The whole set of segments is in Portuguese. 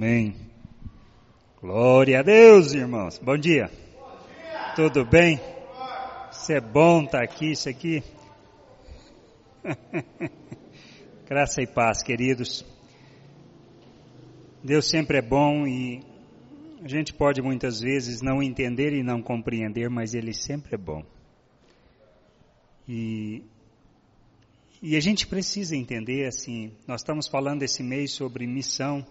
Amém. Glória a Deus, irmãos. Bom dia. Bom dia. Tudo bem? Isso é bom estar aqui, isso aqui. Graça e paz, queridos. Deus sempre é bom e a gente pode muitas vezes não entender e não compreender, mas Ele sempre é bom. E, e a gente precisa entender, assim, nós estamos falando esse mês sobre missão,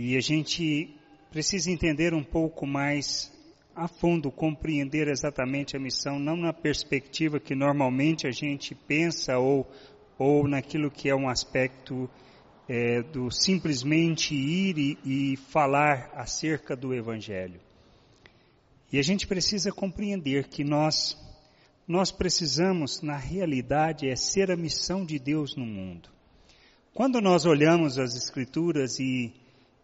e a gente precisa entender um pouco mais a fundo, compreender exatamente a missão, não na perspectiva que normalmente a gente pensa ou, ou naquilo que é um aspecto é, do simplesmente ir e, e falar acerca do Evangelho. E a gente precisa compreender que nós nós precisamos, na realidade, é ser a missão de Deus no mundo. Quando nós olhamos as Escrituras e,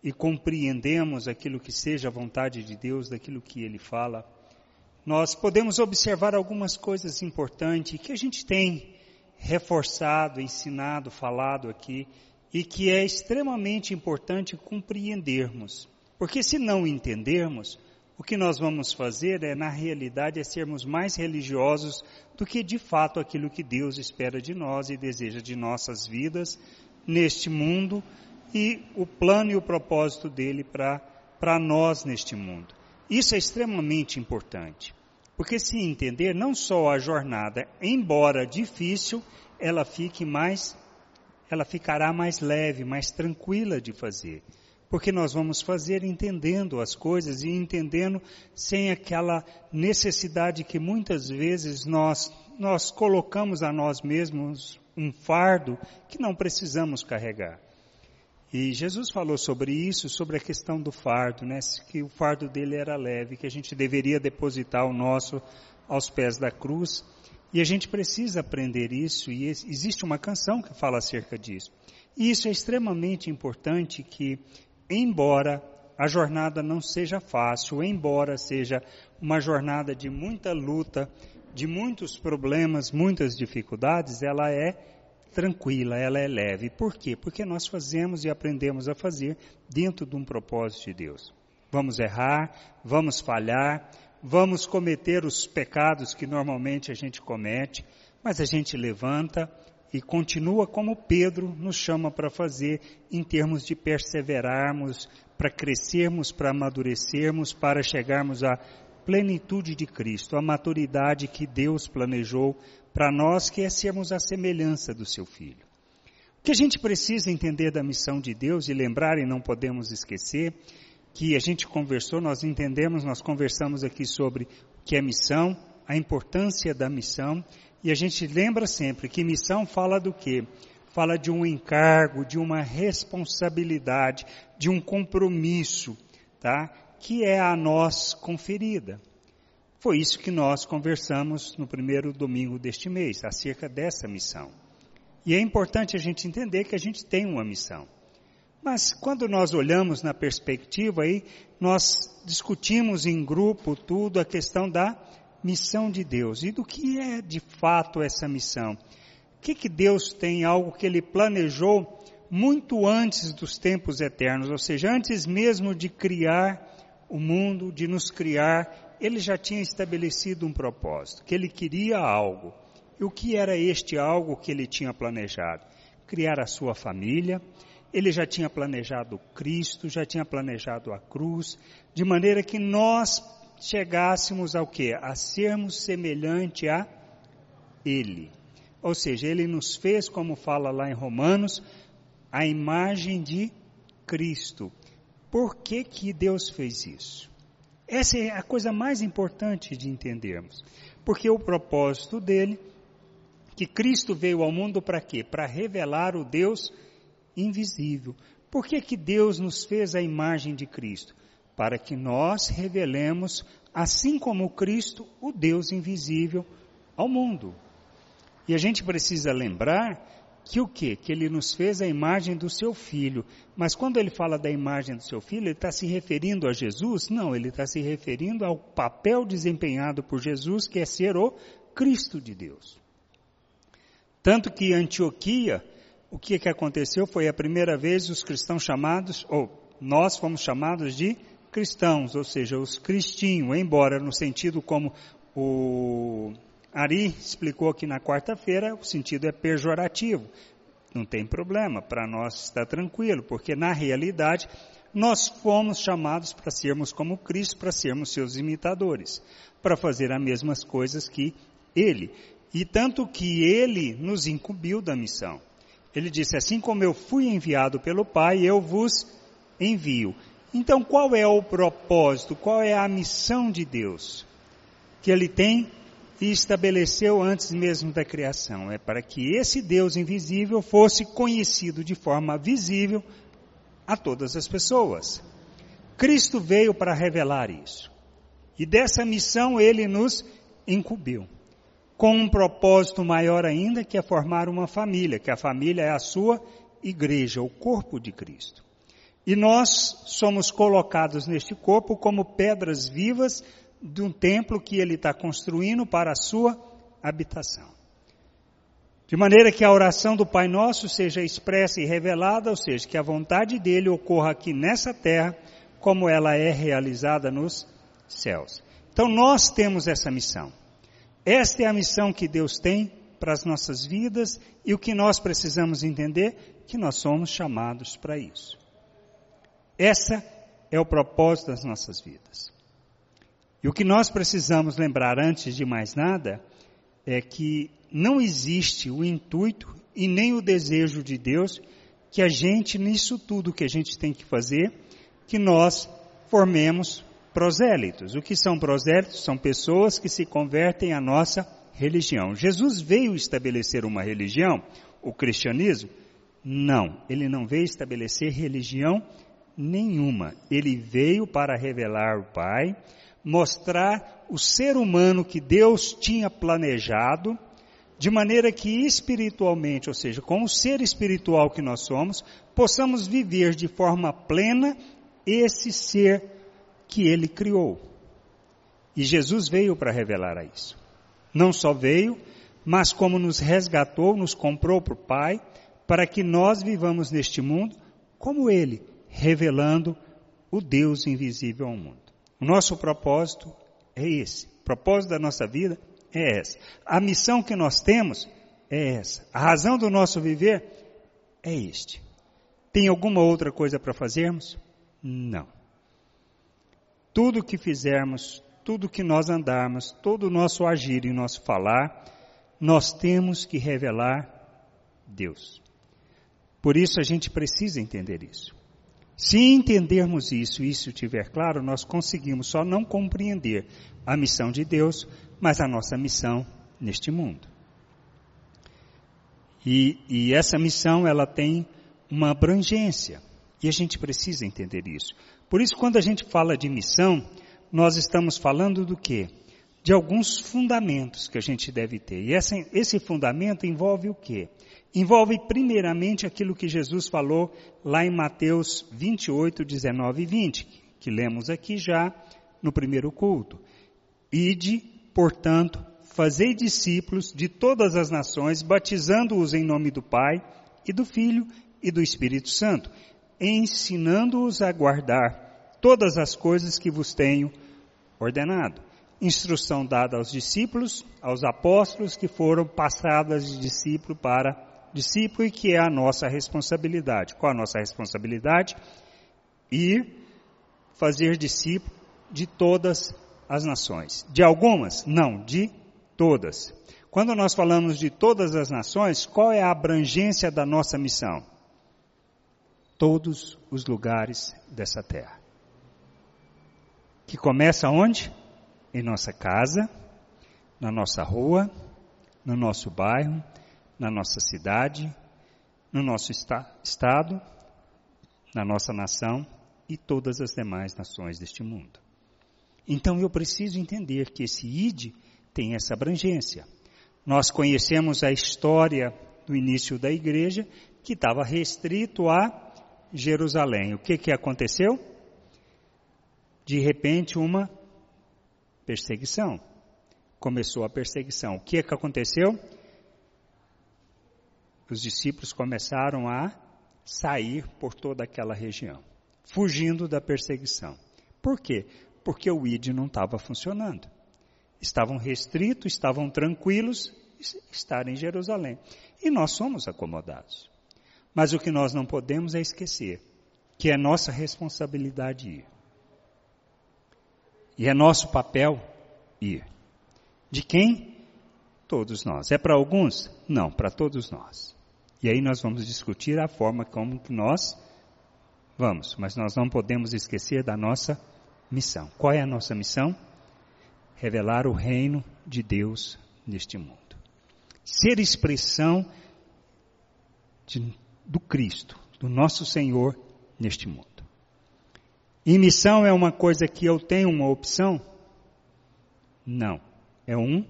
e compreendemos aquilo que seja a vontade de Deus, daquilo que Ele fala, nós podemos observar algumas coisas importantes que a gente tem reforçado, ensinado, falado aqui, e que é extremamente importante compreendermos. Porque se não entendermos, o que nós vamos fazer é, na realidade, é sermos mais religiosos do que de fato aquilo que Deus espera de nós e deseja de nossas vidas neste mundo e o plano e o propósito dele para nós neste mundo. Isso é extremamente importante, porque se entender não só a jornada, embora difícil, ela fique mais, ela ficará mais leve, mais tranquila de fazer porque nós vamos fazer entendendo as coisas e entendendo sem aquela necessidade que muitas vezes nós, nós colocamos a nós mesmos um fardo que não precisamos carregar. E Jesus falou sobre isso, sobre a questão do fardo, né? Que o fardo dele era leve, que a gente deveria depositar o nosso aos pés da cruz. E a gente precisa aprender isso, e existe uma canção que fala acerca disso. E isso é extremamente importante que embora a jornada não seja fácil, embora seja uma jornada de muita luta, de muitos problemas, muitas dificuldades, ela é tranquila, ela é leve. Por quê? Porque nós fazemos e aprendemos a fazer dentro de um propósito de Deus. Vamos errar, vamos falhar, vamos cometer os pecados que normalmente a gente comete, mas a gente levanta, e continua como Pedro nos chama para fazer em termos de perseverarmos, para crescermos, para amadurecermos, para chegarmos à plenitude de Cristo, a maturidade que Deus planejou para nós, que é sermos a semelhança do seu Filho. O que a gente precisa entender da missão de Deus e lembrar e não podemos esquecer, que a gente conversou, nós entendemos, nós conversamos aqui sobre o que é missão, a importância da missão e a gente lembra sempre que missão fala do quê? Fala de um encargo, de uma responsabilidade, de um compromisso, tá? Que é a nós conferida. Foi isso que nós conversamos no primeiro domingo deste mês, acerca dessa missão. E é importante a gente entender que a gente tem uma missão. Mas quando nós olhamos na perspectiva aí, nós discutimos em grupo tudo a questão da missão de Deus. E do que é de fato essa missão? O que, que Deus tem algo que Ele planejou muito antes dos tempos eternos, ou seja, antes mesmo de criar o mundo, de nos criar, Ele já tinha estabelecido um propósito, que Ele queria algo. E o que era este algo que Ele tinha planejado? Criar a sua família, ele já tinha planejado Cristo, já tinha planejado a cruz, de maneira que nós chegássemos ao que? A sermos semelhante a Ele. Ou seja, Ele nos fez, como fala lá em Romanos, a imagem de Cristo. Por que que Deus fez isso? Essa é a coisa mais importante de entendermos. Porque o propósito dele, que Cristo veio ao mundo para quê? Para revelar o Deus invisível. Por que que Deus nos fez a imagem de Cristo? para que nós revelemos, assim como Cristo, o Deus invisível ao mundo. E a gente precisa lembrar que o quê? Que ele nos fez a imagem do seu filho. Mas quando ele fala da imagem do seu filho, ele está se referindo a Jesus? Não, ele está se referindo ao papel desempenhado por Jesus, que é ser o Cristo de Deus. Tanto que Antioquia, o que, que aconteceu foi a primeira vez os cristãos chamados, ou nós fomos chamados de cristãos, ou seja, os cristinhos, embora no sentido como o Ari explicou aqui na quarta-feira, o sentido é pejorativo. Não tem problema, para nós está tranquilo, porque na realidade nós fomos chamados para sermos como Cristo, para sermos seus imitadores, para fazer as mesmas coisas que Ele. E tanto que Ele nos incumbiu da missão. Ele disse: Assim como eu fui enviado pelo Pai, eu vos envio. Então, qual é o propósito, qual é a missão de Deus que Ele tem e estabeleceu antes mesmo da criação? É para que esse Deus invisível fosse conhecido de forma visível a todas as pessoas. Cristo veio para revelar isso. E dessa missão ele nos incumbiu com um propósito maior ainda, que é formar uma família, que a família é a sua igreja, o corpo de Cristo. E nós somos colocados neste corpo como pedras vivas de um templo que ele está construindo para a sua habitação. De maneira que a oração do Pai Nosso seja expressa e revelada, ou seja, que a vontade dele ocorra aqui nessa terra, como ela é realizada nos céus. Então nós temos essa missão. Esta é a missão que Deus tem para as nossas vidas e o que nós precisamos entender que nós somos chamados para isso. Essa é o propósito das nossas vidas. E o que nós precisamos lembrar antes de mais nada é que não existe o intuito e nem o desejo de Deus que a gente, nisso tudo que a gente tem que fazer, que nós formemos prosélitos. O que são prosélitos? São pessoas que se convertem à nossa religião. Jesus veio estabelecer uma religião, o cristianismo? Não, ele não veio estabelecer religião nenhuma. Ele veio para revelar o Pai, mostrar o ser humano que Deus tinha planejado, de maneira que espiritualmente, ou seja, com o ser espiritual que nós somos, possamos viver de forma plena esse ser que ele criou. E Jesus veio para revelar a isso. Não só veio, mas como nos resgatou, nos comprou para o Pai, para que nós vivamos neste mundo como Ele, revelando o Deus invisível ao mundo. O nosso propósito é esse. O propósito da nossa vida é essa. A missão que nós temos é essa. A razão do nosso viver é este. Tem alguma outra coisa para fazermos? Não tudo que fizermos, tudo que nós andarmos, todo o nosso agir e nosso falar, nós temos que revelar Deus. Por isso a gente precisa entender isso. Se entendermos isso e isso estiver claro, nós conseguimos só não compreender a missão de Deus, mas a nossa missão neste mundo. E, e essa missão ela tem uma abrangência e a gente precisa entender isso. Por isso, quando a gente fala de missão, nós estamos falando do quê? De alguns fundamentos que a gente deve ter. E essa, esse fundamento envolve o quê? Envolve primeiramente aquilo que Jesus falou lá em Mateus 28, 19 e 20, que lemos aqui já no primeiro culto. Ide, portanto, fazei discípulos de todas as nações, batizando-os em nome do Pai e do Filho e do Espírito Santo, ensinando-os a guardar todas as coisas que vos tenho ordenado. Instrução dada aos discípulos, aos apóstolos que foram passadas de discípulo para discípulo e que é a nossa responsabilidade. Qual a nossa responsabilidade? Ir fazer discípulo de todas as nações. De algumas? Não, de todas. Quando nós falamos de todas as nações, qual é a abrangência da nossa missão? todos os lugares dessa terra. Que começa onde? Em nossa casa, na nossa rua, no nosso bairro, na nossa cidade, no nosso esta estado, na nossa nação e todas as demais nações deste mundo. Então eu preciso entender que esse ID tem essa abrangência. Nós conhecemos a história do início da igreja que estava restrito a Jerusalém. O que, que aconteceu? De repente, uma perseguição. Começou a perseguição. O que, que aconteceu? os discípulos começaram a sair por toda aquela região, fugindo da perseguição. Por quê? Porque o ID não estava funcionando. Estavam restritos, estavam tranquilos, estar em Jerusalém. E nós somos acomodados. Mas o que nós não podemos é esquecer que é nossa responsabilidade ir. E é nosso papel ir. De quem? Todos nós. É para alguns? Não, para todos nós. E aí nós vamos discutir a forma como que nós vamos, mas nós não podemos esquecer da nossa missão. Qual é a nossa missão? Revelar o reino de Deus neste mundo. Ser expressão de, do Cristo, do nosso Senhor neste mundo. E missão é uma coisa que eu tenho uma opção? Não. É um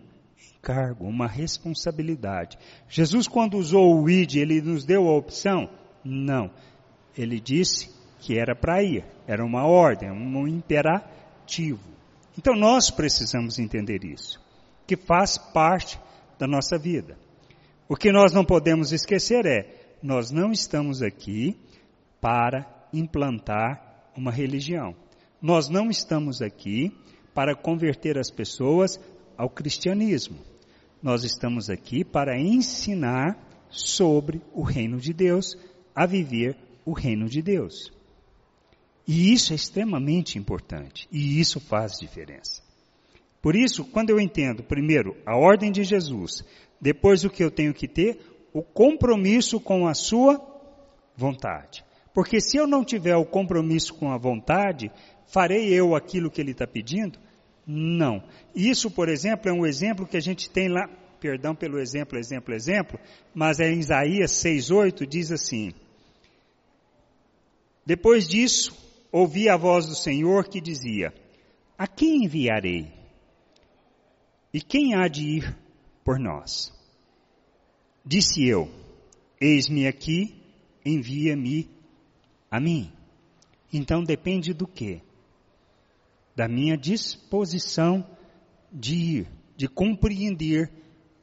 encargo, uma responsabilidade. Jesus, quando usou o id, ele nos deu a opção? Não. Ele disse que era para ir. Era uma ordem, um imperativo. Então nós precisamos entender isso, que faz parte da nossa vida. O que nós não podemos esquecer é, nós não estamos aqui para implantar uma religião. Nós não estamos aqui para converter as pessoas ao cristianismo. Nós estamos aqui para ensinar sobre o reino de Deus, a viver o reino de Deus. E isso é extremamente importante, e isso faz diferença. Por isso, quando eu entendo, primeiro, a ordem de Jesus, depois o que eu tenho que ter, o compromisso com a sua vontade. Porque se eu não tiver o compromisso com a vontade, farei eu aquilo que ele está pedindo? Não. Isso, por exemplo, é um exemplo que a gente tem lá, perdão pelo exemplo, exemplo, exemplo, mas é em Isaías 6,8 diz assim: Depois disso, ouvi a voz do Senhor que dizia: A quem enviarei? E quem há de ir por nós? Disse eu: Eis-me aqui, envia-me a mim. Então depende do quê? da minha disposição de ir, de compreender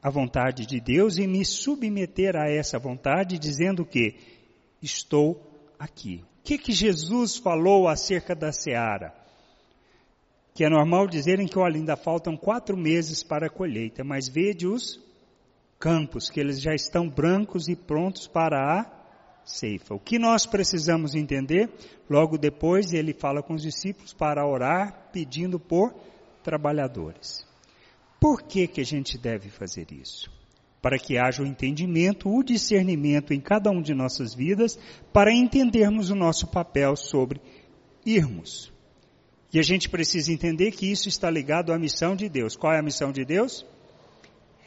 a vontade de Deus e me submeter a essa vontade, dizendo que estou aqui. O que, que Jesus falou acerca da seara? Que é normal dizerem que olha, ainda faltam quatro meses para a colheita, mas vede os campos, que eles já estão brancos e prontos para a ceifa. O que nós precisamos entender? Logo depois ele fala com os discípulos para orar pedindo por trabalhadores. Por que que a gente deve fazer isso? Para que haja o entendimento, o discernimento em cada um de nossas vidas, para entendermos o nosso papel sobre irmos. E a gente precisa entender que isso está ligado à missão de Deus. Qual é a missão de Deus?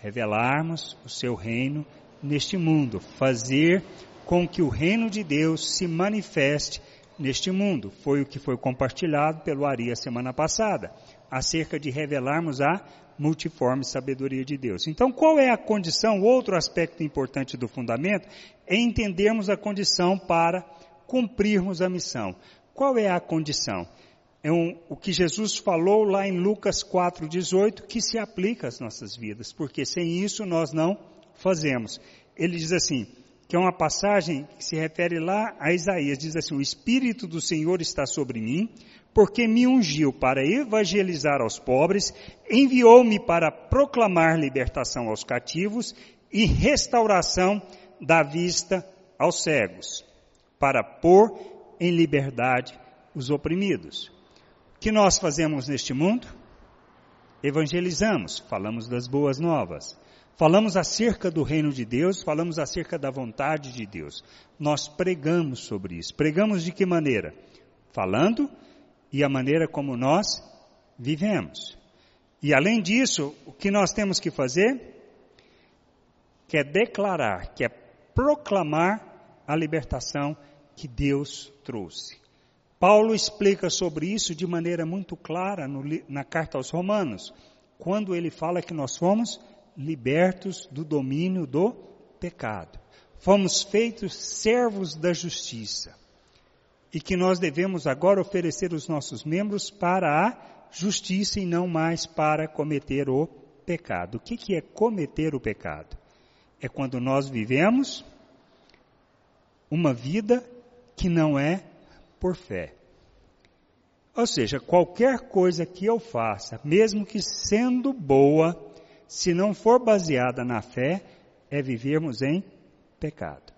Revelarmos o seu reino neste mundo, fazer com que o reino de Deus se manifeste neste mundo. Foi o que foi compartilhado pelo Ari semana passada, acerca de revelarmos a multiforme sabedoria de Deus. Então, qual é a condição? Outro aspecto importante do fundamento é entendermos a condição para cumprirmos a missão. Qual é a condição? É um, o que Jesus falou lá em Lucas 4,18, que se aplica às nossas vidas, porque sem isso nós não fazemos. Ele diz assim: que é uma passagem que se refere lá a Isaías. Diz assim: O Espírito do Senhor está sobre mim, porque me ungiu para evangelizar aos pobres, enviou-me para proclamar libertação aos cativos e restauração da vista aos cegos, para pôr em liberdade os oprimidos. O que nós fazemos neste mundo? Evangelizamos, falamos das boas novas. Falamos acerca do reino de Deus, falamos acerca da vontade de Deus. Nós pregamos sobre isso. Pregamos de que maneira? Falando e a maneira como nós vivemos. E além disso, o que nós temos que fazer? Que é declarar, que é proclamar a libertação que Deus trouxe. Paulo explica sobre isso de maneira muito clara no, na carta aos Romanos, quando ele fala que nós fomos libertos do domínio do pecado. Fomos feitos servos da justiça. E que nós devemos agora oferecer os nossos membros para a justiça e não mais para cometer o pecado. O que, é cometer o pecado? É quando nós vivemos uma vida que não é por fé. Ou seja, qualquer coisa que eu faça, mesmo que sendo boa, se não for baseada na fé, é vivermos em pecado.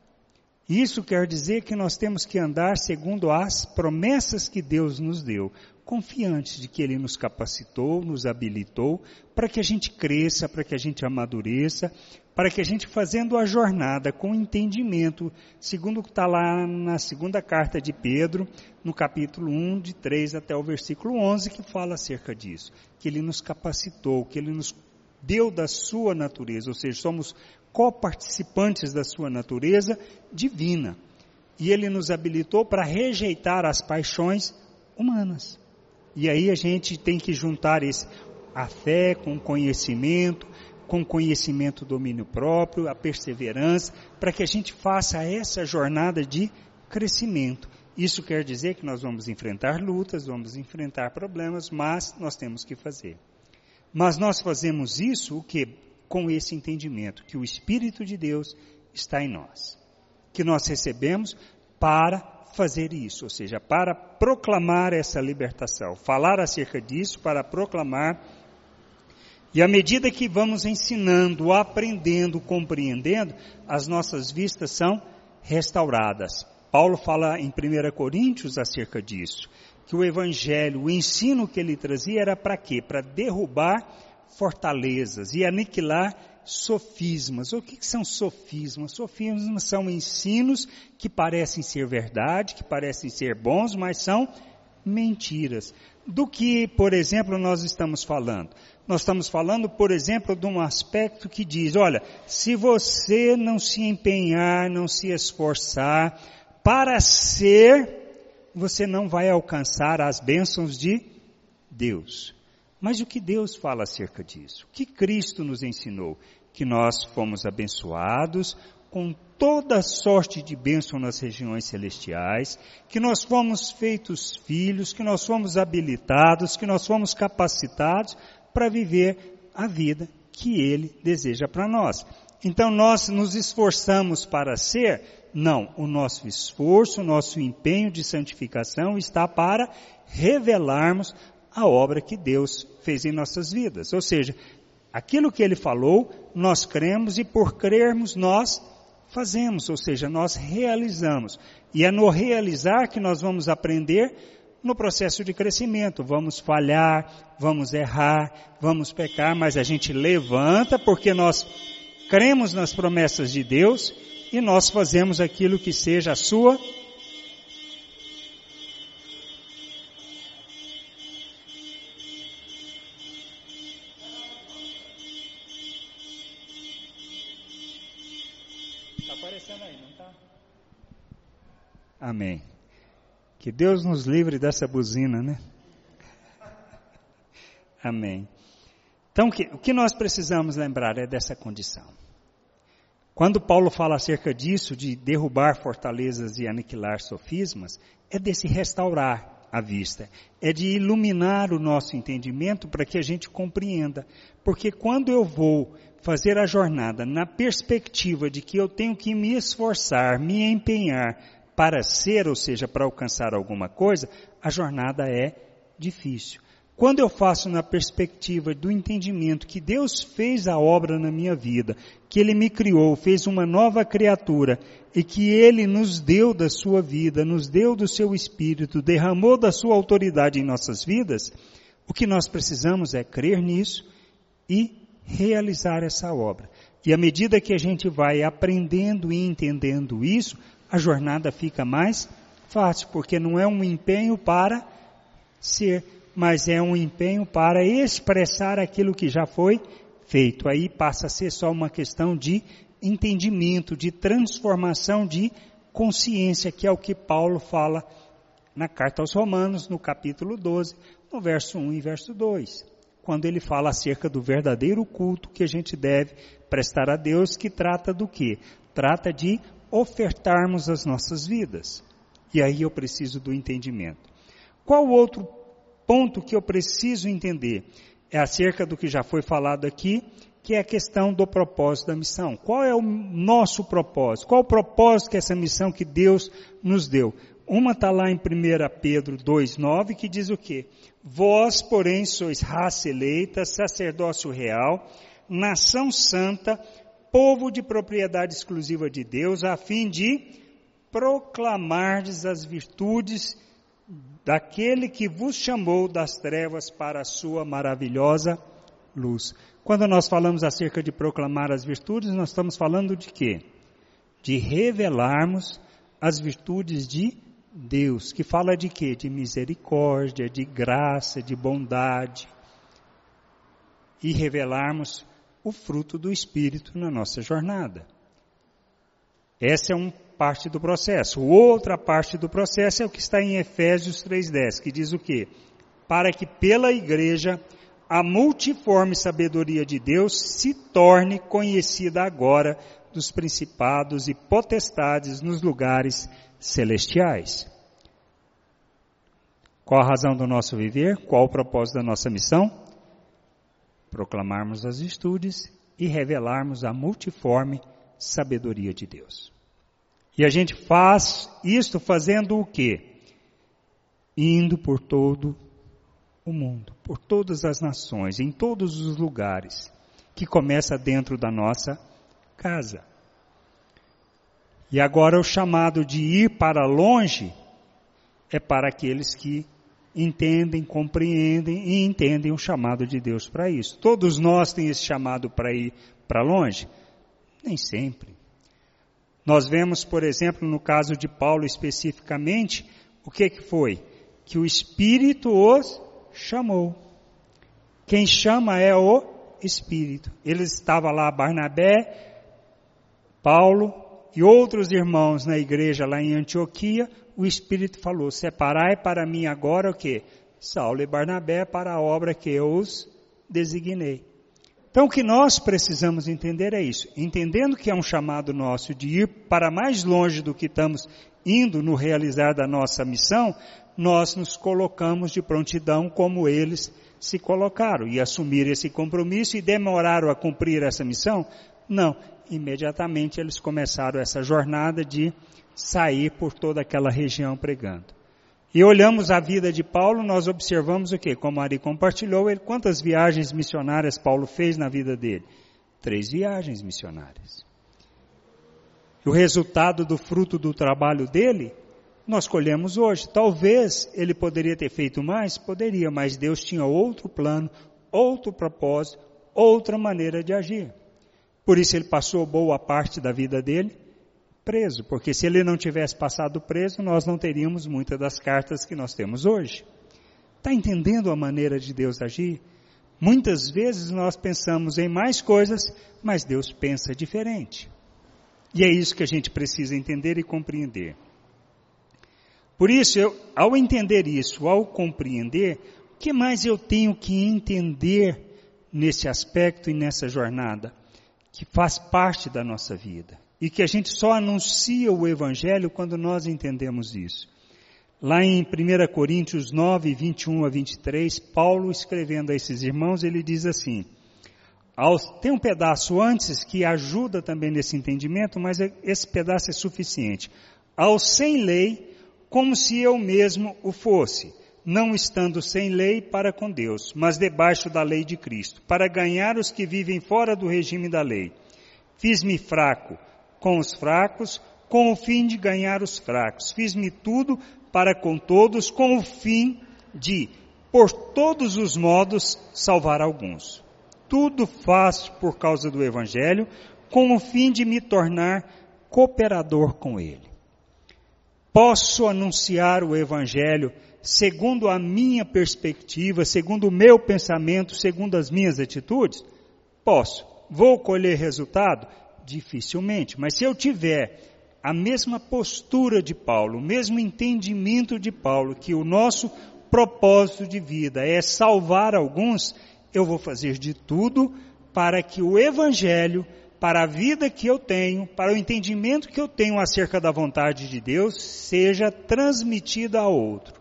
Isso quer dizer que nós temos que andar segundo as promessas que Deus nos deu, confiantes de que Ele nos capacitou, nos habilitou, para que a gente cresça, para que a gente amadureça, para que a gente fazendo a jornada com entendimento, segundo o que está lá na segunda carta de Pedro, no capítulo 1, de 3 até o versículo 11, que fala acerca disso, que ele nos capacitou, que ele nos deu da sua natureza, ou seja, somos coparticipantes da sua natureza divina. E ele nos habilitou para rejeitar as paixões humanas. E aí a gente tem que juntar esse, a fé com o conhecimento, com conhecimento, domínio próprio, a perseverança, para que a gente faça essa jornada de crescimento. Isso quer dizer que nós vamos enfrentar lutas, vamos enfrentar problemas, mas nós temos que fazer. Mas nós fazemos isso o que? Com esse entendimento que o Espírito de Deus está em nós. Que nós recebemos para fazer isso, ou seja, para proclamar essa libertação, falar acerca disso, para proclamar e à medida que vamos ensinando, aprendendo, compreendendo, as nossas vistas são restauradas. Paulo fala em 1 Coríntios acerca disso, que o evangelho, o ensino que ele trazia era para quê? Para derrubar fortalezas e aniquilar sofismas. O que, que são sofismas? Sofismas são ensinos que parecem ser verdade, que parecem ser bons, mas são mentiras. Do que, por exemplo, nós estamos falando? Nós estamos falando, por exemplo, de um aspecto que diz, olha, se você não se empenhar, não se esforçar para ser, você não vai alcançar as bênçãos de Deus. Mas o que Deus fala acerca disso? O que Cristo nos ensinou? Que nós fomos abençoados com toda sorte de bênção nas regiões celestiais, que nós fomos feitos filhos, que nós fomos habilitados, que nós fomos capacitados para viver a vida que Ele deseja para nós. Então nós nos esforçamos para ser? Não, o nosso esforço, o nosso empenho de santificação está para revelarmos a obra que Deus fez em nossas vidas. Ou seja, aquilo que Ele falou, nós cremos e por crermos nós fazemos, ou seja, nós realizamos. E é no realizar que nós vamos aprender no processo de crescimento. Vamos falhar, vamos errar, vamos pecar, mas a gente levanta porque nós cremos nas promessas de Deus e nós fazemos aquilo que seja a sua Está aparecendo aí, não está? Amém. Que Deus nos livre dessa buzina, né? Amém. Então, o que nós precisamos lembrar é dessa condição. Quando Paulo fala acerca disso, de derrubar fortalezas e aniquilar sofismas, é desse restaurar a vista, é de iluminar o nosso entendimento para que a gente compreenda. Porque quando eu vou fazer a jornada na perspectiva de que eu tenho que me esforçar, me empenhar para ser, ou seja, para alcançar alguma coisa, a jornada é difícil. Quando eu faço na perspectiva do entendimento que Deus fez a obra na minha vida, que Ele me criou, fez uma nova criatura e que Ele nos deu da sua vida, nos deu do seu espírito, derramou da sua autoridade em nossas vidas, o que nós precisamos é crer nisso e realizar essa obra. E à medida que a gente vai aprendendo e entendendo isso, a jornada fica mais fácil, porque não é um empenho para ser, mas é um empenho para expressar aquilo que já foi feito. Aí passa a ser só uma questão de entendimento, de transformação de consciência, que é o que Paulo fala na carta aos Romanos, no capítulo 12, no verso 1 e verso 2. Quando ele fala acerca do verdadeiro culto que a gente deve prestar a Deus, que trata do que? Trata de ofertarmos as nossas vidas. E aí eu preciso do entendimento. Qual outro ponto que eu preciso entender? É acerca do que já foi falado aqui, que é a questão do propósito da missão. Qual é o nosso propósito? Qual o propósito que essa missão que Deus nos deu? Uma está lá em 1 Pedro 2,9 que diz o quê? Vós, porém, sois raça eleita, sacerdócio real, nação santa, povo de propriedade exclusiva de Deus, a fim de proclamardes as virtudes daquele que vos chamou das trevas para a sua maravilhosa luz. Quando nós falamos acerca de proclamar as virtudes, nós estamos falando de quê? De revelarmos as virtudes de Deus, que fala de quê? De misericórdia, de graça, de bondade. E revelarmos o fruto do Espírito na nossa jornada. Essa é uma parte do processo. Outra parte do processo é o que está em Efésios 3,10, que diz o quê? Para que pela igreja a multiforme sabedoria de Deus se torne conhecida agora dos principados e potestades nos lugares celestiais. Qual a razão do nosso viver? Qual o propósito da nossa missão? Proclamarmos as virtudes e revelarmos a multiforme sabedoria de Deus. E a gente faz isto fazendo o quê? Indo por todo o mundo, por todas as nações, em todos os lugares, que começa dentro da nossa casa. E agora o chamado de ir para longe é para aqueles que entendem, compreendem e entendem o chamado de Deus para isso. Todos nós temos esse chamado para ir para longe? Nem sempre. Nós vemos, por exemplo, no caso de Paulo especificamente, o que que foi? Que o Espírito os chamou. Quem chama é o Espírito. Ele estava lá, Barnabé, Paulo, e outros irmãos na igreja lá em Antioquia, o Espírito falou, separai para mim agora o que? Saulo e Barnabé para a obra que eu os designei. Então o que nós precisamos entender é isso. Entendendo que é um chamado nosso de ir para mais longe do que estamos indo no realizar da nossa missão, nós nos colocamos de prontidão como eles se colocaram e assumir esse compromisso e demoraram a cumprir essa missão? Não, imediatamente eles começaram essa jornada de sair por toda aquela região pregando. E olhamos a vida de Paulo, nós observamos o que? Como Ari compartilhou, ele, quantas viagens missionárias Paulo fez na vida dele? Três viagens missionárias. E o resultado do fruto do trabalho dele, nós colhemos hoje. Talvez ele poderia ter feito mais, poderia, mas Deus tinha outro plano, outro propósito, outra maneira de agir. Por isso ele passou boa parte da vida dele preso, porque se ele não tivesse passado preso, nós não teríamos muitas das cartas que nós temos hoje. Está entendendo a maneira de Deus agir? Muitas vezes nós pensamos em mais coisas, mas Deus pensa diferente. E é isso que a gente precisa entender e compreender. Por isso, eu, ao entender isso, ao compreender, o que mais eu tenho que entender nesse aspecto e nessa jornada? que faz parte da nossa vida e que a gente só anuncia o Evangelho quando nós entendemos isso. Lá em 1 Coríntios 9, 21 a 23, Paulo escrevendo a esses irmãos, ele diz assim, tem um pedaço antes que ajuda também nesse entendimento, mas é, esse pedaço é suficiente. Ao sem lei, como se eu mesmo o fosse, não estando sem lei para com Deus, mas debaixo da lei de Cristo, para ganhar os que vivem fora do regime da lei. Fiz-me fraco com os fracos, com o fim de ganhar os fracos. Fiz-me tudo para com todos, com o fim de, por todos os modos, salvar alguns. Tudo faço por causa do Evangelho, com o fim de me tornar cooperador com ele. Posso anunciar o Evangelho segundo a minha perspectiva, segundo o meu pensamento, segundo as minhas atitudes? Posso. Vou colher resultado? Dificilmente. Mas se eu tiver a mesma postura de Paulo, o mesmo entendimento de Paulo, que o nosso propósito de vida é salvar alguns, eu vou fazer de tudo para que o Evangelho, para a vida que eu tenho, para o entendimento que eu tenho acerca da vontade de Deus, seja transmitida a outro.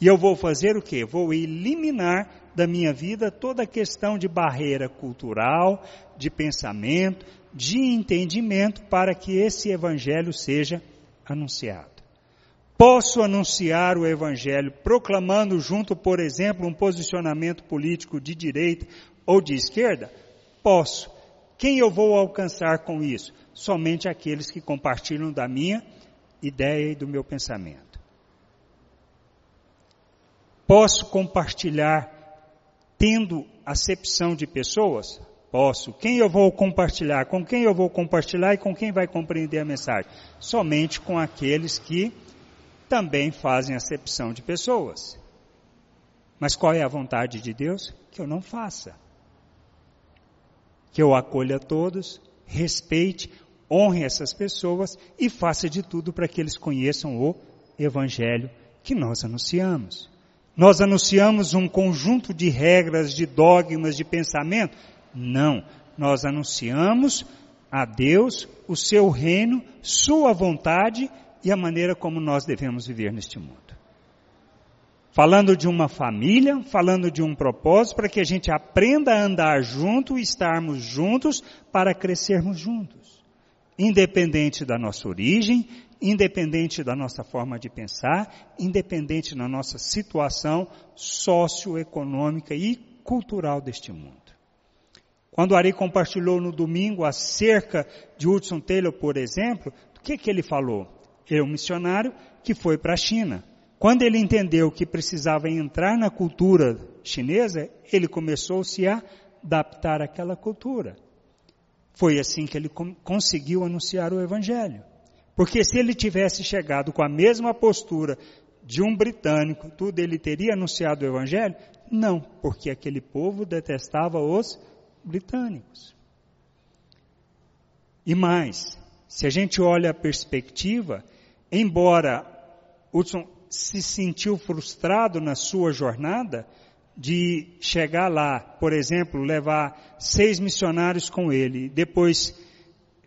E eu vou fazer o quê? Vou eliminar da minha vida toda a questão de barreira cultural, de pensamento, de entendimento para que esse evangelho seja anunciado. Posso anunciar o evangelho proclamando junto, por exemplo, um posicionamento político de direita ou de esquerda? Posso. Quem eu vou alcançar com isso? Somente aqueles que compartilham da minha ideia e do meu pensamento. Posso compartilhar tendo acepção de pessoas? Posso. Quem eu vou compartilhar? Com quem eu vou compartilhar e com quem vai compreender a mensagem? Somente com aqueles que também fazem acepção de pessoas. Mas qual é a vontade de Deus? Que eu não faça. Que eu acolha todos, respeite, honre essas pessoas e faça de tudo para que eles conheçam o Evangelho que nós anunciamos. Nós anunciamos um conjunto de regras, de dogmas, de pensamento? Não. Nós anunciamos a Deus, o seu reino, sua vontade e a maneira como nós devemos viver neste mundo. Falando de uma família, falando de um propósito para que a gente aprenda a andar junto e estarmos juntos para crescermos juntos. Independente da nossa origem, independente da nossa forma de pensar, independente da nossa situação socioeconômica e cultural deste mundo. Quando Ari compartilhou no domingo acerca de Hudson Taylor, por exemplo, o que, que ele falou? Ele é um missionário que foi para a China. Quando ele entendeu que precisava entrar na cultura chinesa, ele começou -se a adaptar àquela cultura. Foi assim que ele conseguiu anunciar o Evangelho. Porque se ele tivesse chegado com a mesma postura de um britânico, tudo ele teria anunciado o Evangelho? Não, porque aquele povo detestava os britânicos. E mais, se a gente olha a perspectiva, embora Hudson se sentiu frustrado na sua jornada de chegar lá, por exemplo, levar seis missionários com ele, depois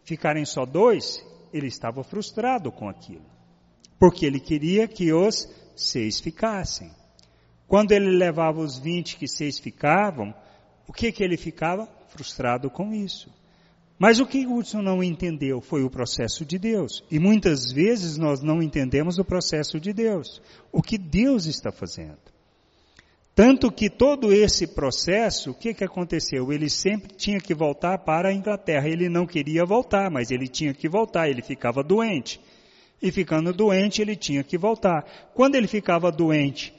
ficarem só dois, ele estava frustrado com aquilo. Porque ele queria que os seis ficassem. Quando ele levava os vinte que seis ficavam, o que que ele ficava? Frustrado com isso. Mas o que Hudson não entendeu foi o processo de Deus. E muitas vezes nós não entendemos o processo de Deus. O que Deus está fazendo. Tanto que todo esse processo, o que, que aconteceu? Ele sempre tinha que voltar para a Inglaterra. Ele não queria voltar, mas ele tinha que voltar. Ele ficava doente. E ficando doente, ele tinha que voltar. Quando ele ficava doente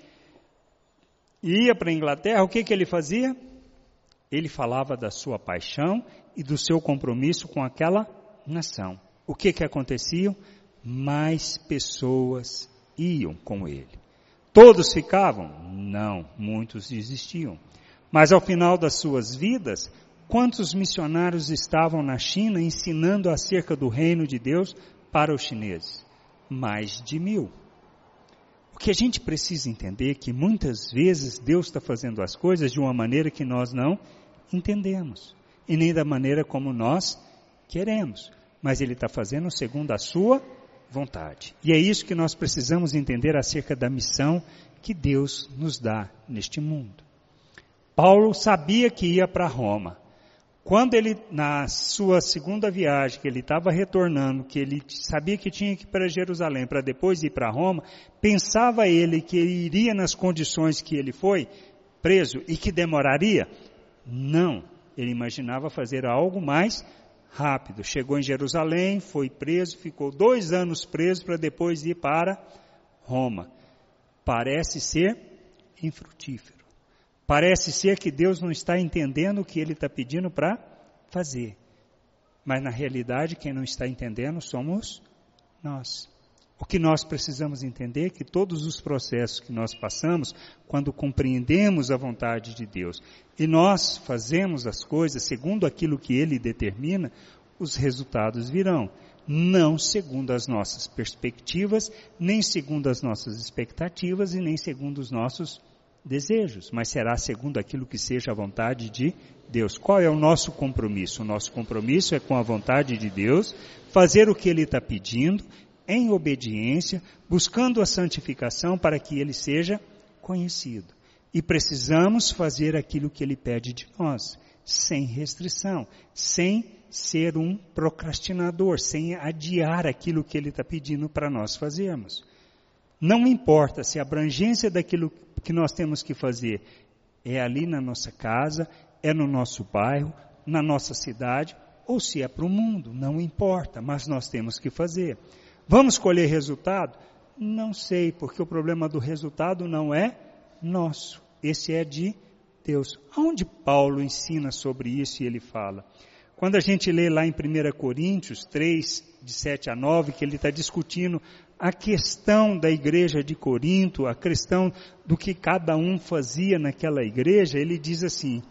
e ia para a Inglaterra, o que, que ele fazia? Ele falava da sua paixão e do seu compromisso com aquela nação. O que que acontecia? Mais pessoas iam com ele. Todos ficavam? Não, muitos desistiam. Mas ao final das suas vidas, quantos missionários estavam na China ensinando acerca do reino de Deus para os chineses? Mais de mil. O que a gente precisa entender é que muitas vezes Deus está fazendo as coisas de uma maneira que nós não entendemos e nem da maneira como nós queremos, mas Ele está fazendo segundo a Sua vontade. E é isso que nós precisamos entender acerca da missão que Deus nos dá neste mundo. Paulo sabia que ia para Roma. Quando ele, na sua segunda viagem, que ele estava retornando, que ele sabia que tinha que ir para Jerusalém para depois ir para Roma, pensava ele que ele iria nas condições que ele foi, preso, e que demoraria? Não. Ele imaginava fazer algo mais rápido. Chegou em Jerusalém, foi preso, ficou dois anos preso para depois ir para Roma. Parece ser infrutífero. Parece ser que Deus não está entendendo o que ele está pedindo para fazer. Mas na realidade, quem não está entendendo somos nós. O que nós precisamos entender é que todos os processos que nós passamos, quando compreendemos a vontade de Deus e nós fazemos as coisas segundo aquilo que Ele determina, os resultados virão. Não segundo as nossas perspectivas, nem segundo as nossas expectativas e nem segundo os nossos desejos, mas será segundo aquilo que seja a vontade de Deus. Qual é o nosso compromisso? O nosso compromisso é com a vontade de Deus, fazer o que Ele está pedindo em obediência, buscando a santificação para que ele seja conhecido. E precisamos fazer aquilo que ele pede de nós, sem restrição, sem ser um procrastinador, sem adiar aquilo que ele está pedindo para nós fazermos. Não importa se a abrangência daquilo que nós temos que fazer é ali na nossa casa, é no nosso bairro, na nossa cidade, ou se é para o mundo, não importa, mas nós temos que fazer. Vamos colher resultado? Não sei, porque o problema do resultado não é nosso, esse é de Deus. Onde Paulo ensina sobre isso e ele fala? Quando a gente lê lá em 1 Coríntios 3, de 7 a 9, que ele está discutindo a questão da igreja de Corinto, a questão do que cada um fazia naquela igreja, ele diz assim: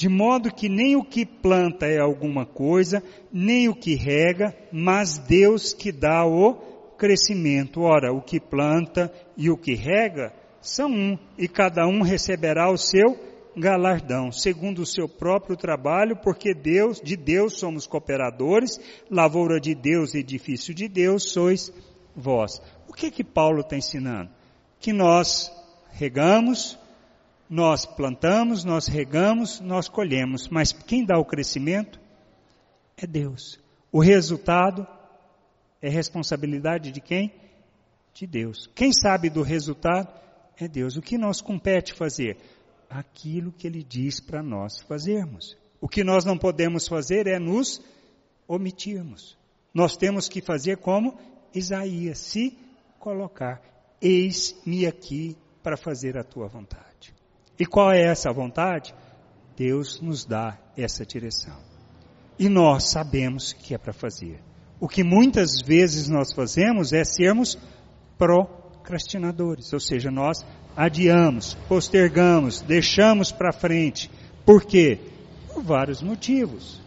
de modo que nem o que planta é alguma coisa, nem o que rega, mas Deus que dá o crescimento. Ora, o que planta e o que rega são um, e cada um receberá o seu galardão, segundo o seu próprio trabalho, porque Deus, de Deus somos cooperadores, lavoura de Deus, edifício de Deus, sois vós. O que que Paulo está ensinando? Que nós regamos, nós plantamos, nós regamos, nós colhemos, mas quem dá o crescimento é Deus. O resultado é responsabilidade de quem? De Deus. Quem sabe do resultado é Deus. O que nós compete fazer? aquilo que ele diz para nós fazermos. O que nós não podemos fazer é nos omitirmos. Nós temos que fazer como Isaías, se colocar: Eis-me aqui para fazer a tua vontade. E qual é essa vontade? Deus nos dá essa direção. E nós sabemos que é para fazer. O que muitas vezes nós fazemos é sermos procrastinadores, ou seja, nós adiamos, postergamos, deixamos para frente. Por quê? Por vários motivos.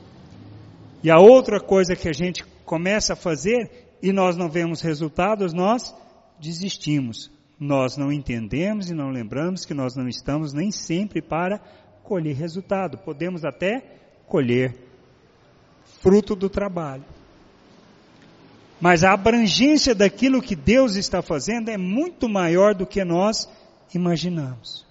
E a outra coisa que a gente começa a fazer e nós não vemos resultados, nós desistimos. Nós não entendemos e não lembramos que nós não estamos nem sempre para colher resultado. Podemos até colher fruto do trabalho. Mas a abrangência daquilo que Deus está fazendo é muito maior do que nós imaginamos.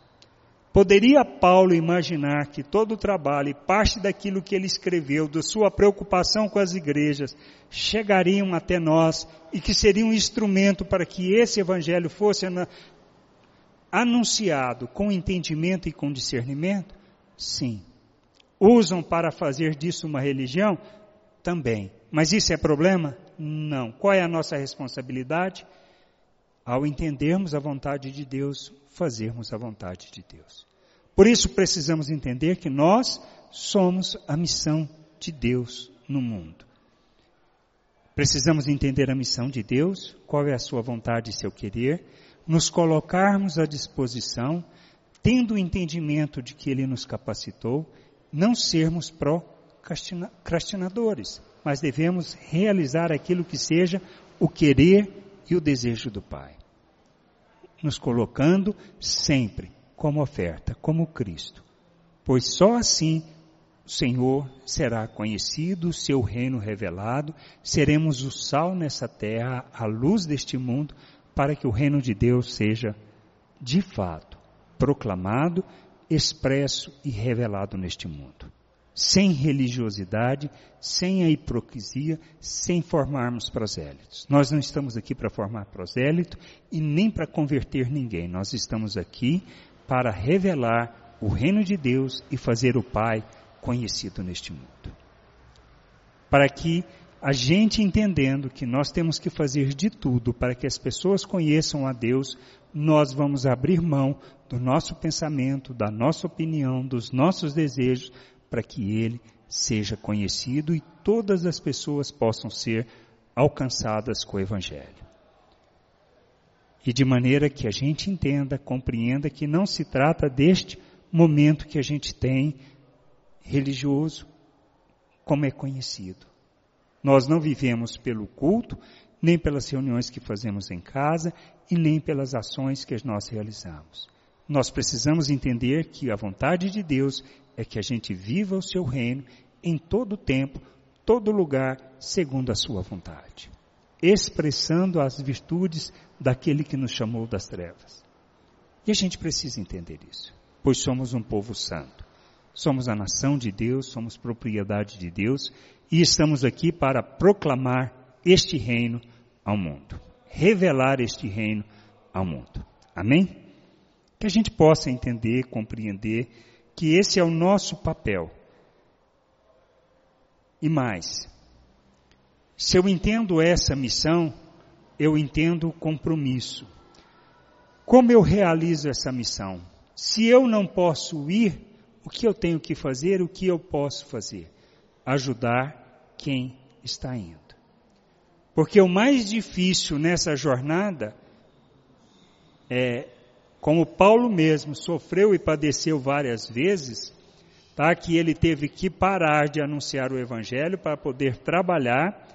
Poderia Paulo imaginar que todo o trabalho e parte daquilo que ele escreveu, da sua preocupação com as igrejas, chegariam até nós e que seria um instrumento para que esse evangelho fosse anunciado com entendimento e com discernimento? Sim. Usam para fazer disso uma religião? Também. Mas isso é problema? Não. Qual é a nossa responsabilidade? Ao entendermos a vontade de Deus, fazermos a vontade de Deus. Por isso precisamos entender que nós somos a missão de Deus no mundo. Precisamos entender a missão de Deus, qual é a sua vontade e seu querer, nos colocarmos à disposição, tendo o entendimento de que Ele nos capacitou, não sermos procrastinadores, mas devemos realizar aquilo que seja o querer e o desejo do Pai. Nos colocando sempre como oferta, como Cristo. Pois só assim o Senhor será conhecido, o seu reino revelado, seremos o sal nessa terra, a luz deste mundo, para que o reino de Deus seja, de fato, proclamado, expresso e revelado neste mundo sem religiosidade, sem a hipocrisia, sem formarmos prosélitos. Nós não estamos aqui para formar prosélito e nem para converter ninguém. Nós estamos aqui para revelar o reino de Deus e fazer o Pai conhecido neste mundo. Para que a gente entendendo que nós temos que fazer de tudo para que as pessoas conheçam a Deus, nós vamos abrir mão do nosso pensamento, da nossa opinião, dos nossos desejos, para que ele seja conhecido e todas as pessoas possam ser alcançadas com o Evangelho. E de maneira que a gente entenda, compreenda que não se trata deste momento que a gente tem religioso, como é conhecido. Nós não vivemos pelo culto, nem pelas reuniões que fazemos em casa e nem pelas ações que nós realizamos. Nós precisamos entender que a vontade de Deus é que a gente viva o seu reino em todo tempo, todo lugar, segundo a sua vontade, expressando as virtudes daquele que nos chamou das trevas. E a gente precisa entender isso, pois somos um povo santo. Somos a nação de Deus, somos propriedade de Deus e estamos aqui para proclamar este reino ao mundo, revelar este reino ao mundo. Amém? Que a gente possa entender, compreender que esse é o nosso papel. E mais, se eu entendo essa missão, eu entendo o compromisso. Como eu realizo essa missão? Se eu não posso ir, o que eu tenho que fazer? O que eu posso fazer? Ajudar quem está indo. Porque o mais difícil nessa jornada é, como Paulo mesmo sofreu e padeceu várias vezes, tá? Que ele teve que parar de anunciar o evangelho para poder trabalhar,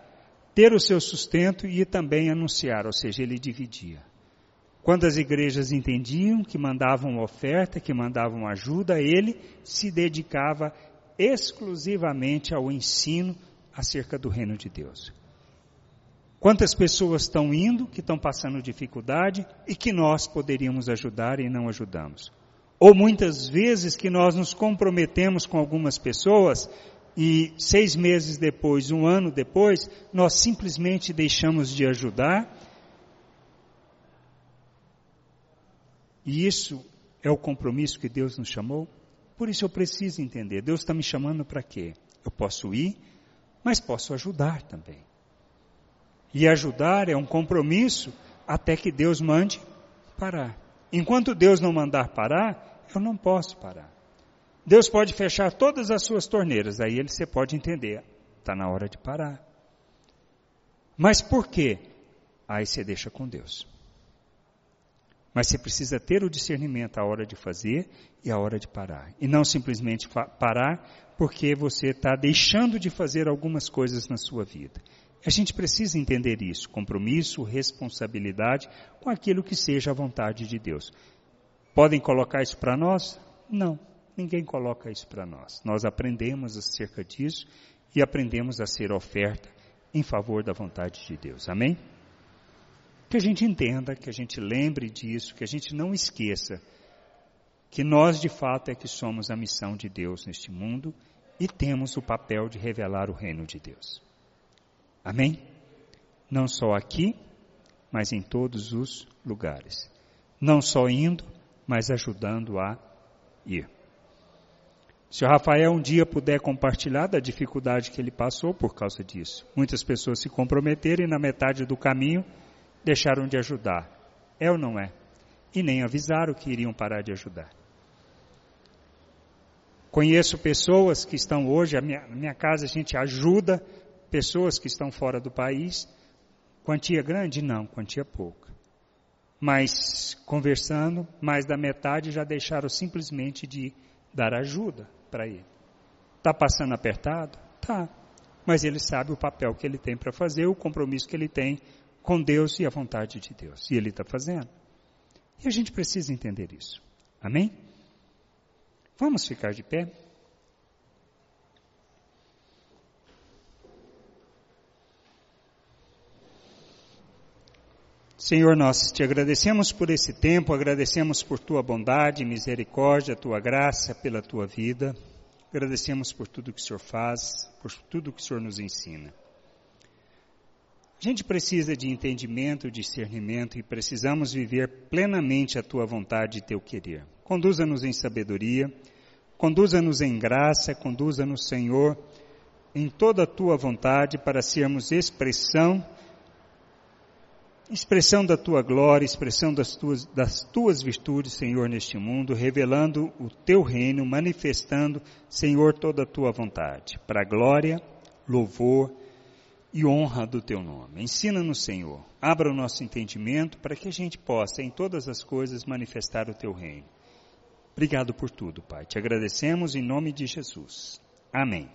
ter o seu sustento e também anunciar, ou seja, ele dividia. Quando as igrejas entendiam que mandavam oferta, que mandavam ajuda, ele se dedicava exclusivamente ao ensino acerca do reino de Deus. Quantas pessoas estão indo, que estão passando dificuldade e que nós poderíamos ajudar e não ajudamos? Ou muitas vezes que nós nos comprometemos com algumas pessoas e seis meses depois, um ano depois, nós simplesmente deixamos de ajudar. E isso é o compromisso que Deus nos chamou? Por isso eu preciso entender. Deus está me chamando para quê? Eu posso ir, mas posso ajudar também. E ajudar é um compromisso até que Deus mande parar. Enquanto Deus não mandar parar, eu não posso parar. Deus pode fechar todas as suas torneiras, aí ele, você pode entender, está na hora de parar. Mas por quê? Aí você deixa com Deus. Mas você precisa ter o discernimento a hora de fazer e a hora de parar. E não simplesmente parar porque você está deixando de fazer algumas coisas na sua vida. A gente precisa entender isso, compromisso, responsabilidade com aquilo que seja a vontade de Deus. Podem colocar isso para nós? Não, ninguém coloca isso para nós. Nós aprendemos acerca disso e aprendemos a ser oferta em favor da vontade de Deus. Amém? Que a gente entenda, que a gente lembre disso, que a gente não esqueça que nós de fato é que somos a missão de Deus neste mundo e temos o papel de revelar o reino de Deus. Amém? Não só aqui, mas em todos os lugares. Não só indo, mas ajudando a ir. Se o Rafael um dia puder compartilhar da dificuldade que ele passou por causa disso. Muitas pessoas se comprometeram e na metade do caminho deixaram de ajudar. É ou não é? E nem avisaram que iriam parar de ajudar. Conheço pessoas que estão hoje, a minha, na minha casa a gente ajuda pessoas que estão fora do país. Quantia grande? Não, quantia pouca. Mas conversando, mais da metade já deixaram simplesmente de dar ajuda para ele. Está passando apertado? Tá. Mas ele sabe o papel que ele tem para fazer, o compromisso que ele tem com Deus e a vontade de Deus. E ele está fazendo. E a gente precisa entender isso. Amém? Vamos ficar de pé? Senhor, nós te agradecemos por esse tempo, agradecemos por tua bondade, misericórdia, tua graça, pela tua vida. Agradecemos por tudo que o Senhor faz, por tudo que o Senhor nos ensina. A gente precisa de entendimento, discernimento e precisamos viver plenamente a tua vontade e teu querer. Conduza-nos em sabedoria, conduza-nos em graça, conduza-nos, Senhor, em toda a tua vontade para sermos expressão expressão da tua glória, expressão das tuas, das tuas virtudes, Senhor, neste mundo, revelando o teu reino, manifestando, Senhor, toda a tua vontade, para glória, louvor e honra do teu nome. Ensina-nos, Senhor, abra o nosso entendimento para que a gente possa, em todas as coisas, manifestar o teu reino. Obrigado por tudo, Pai. Te agradecemos em nome de Jesus. Amém.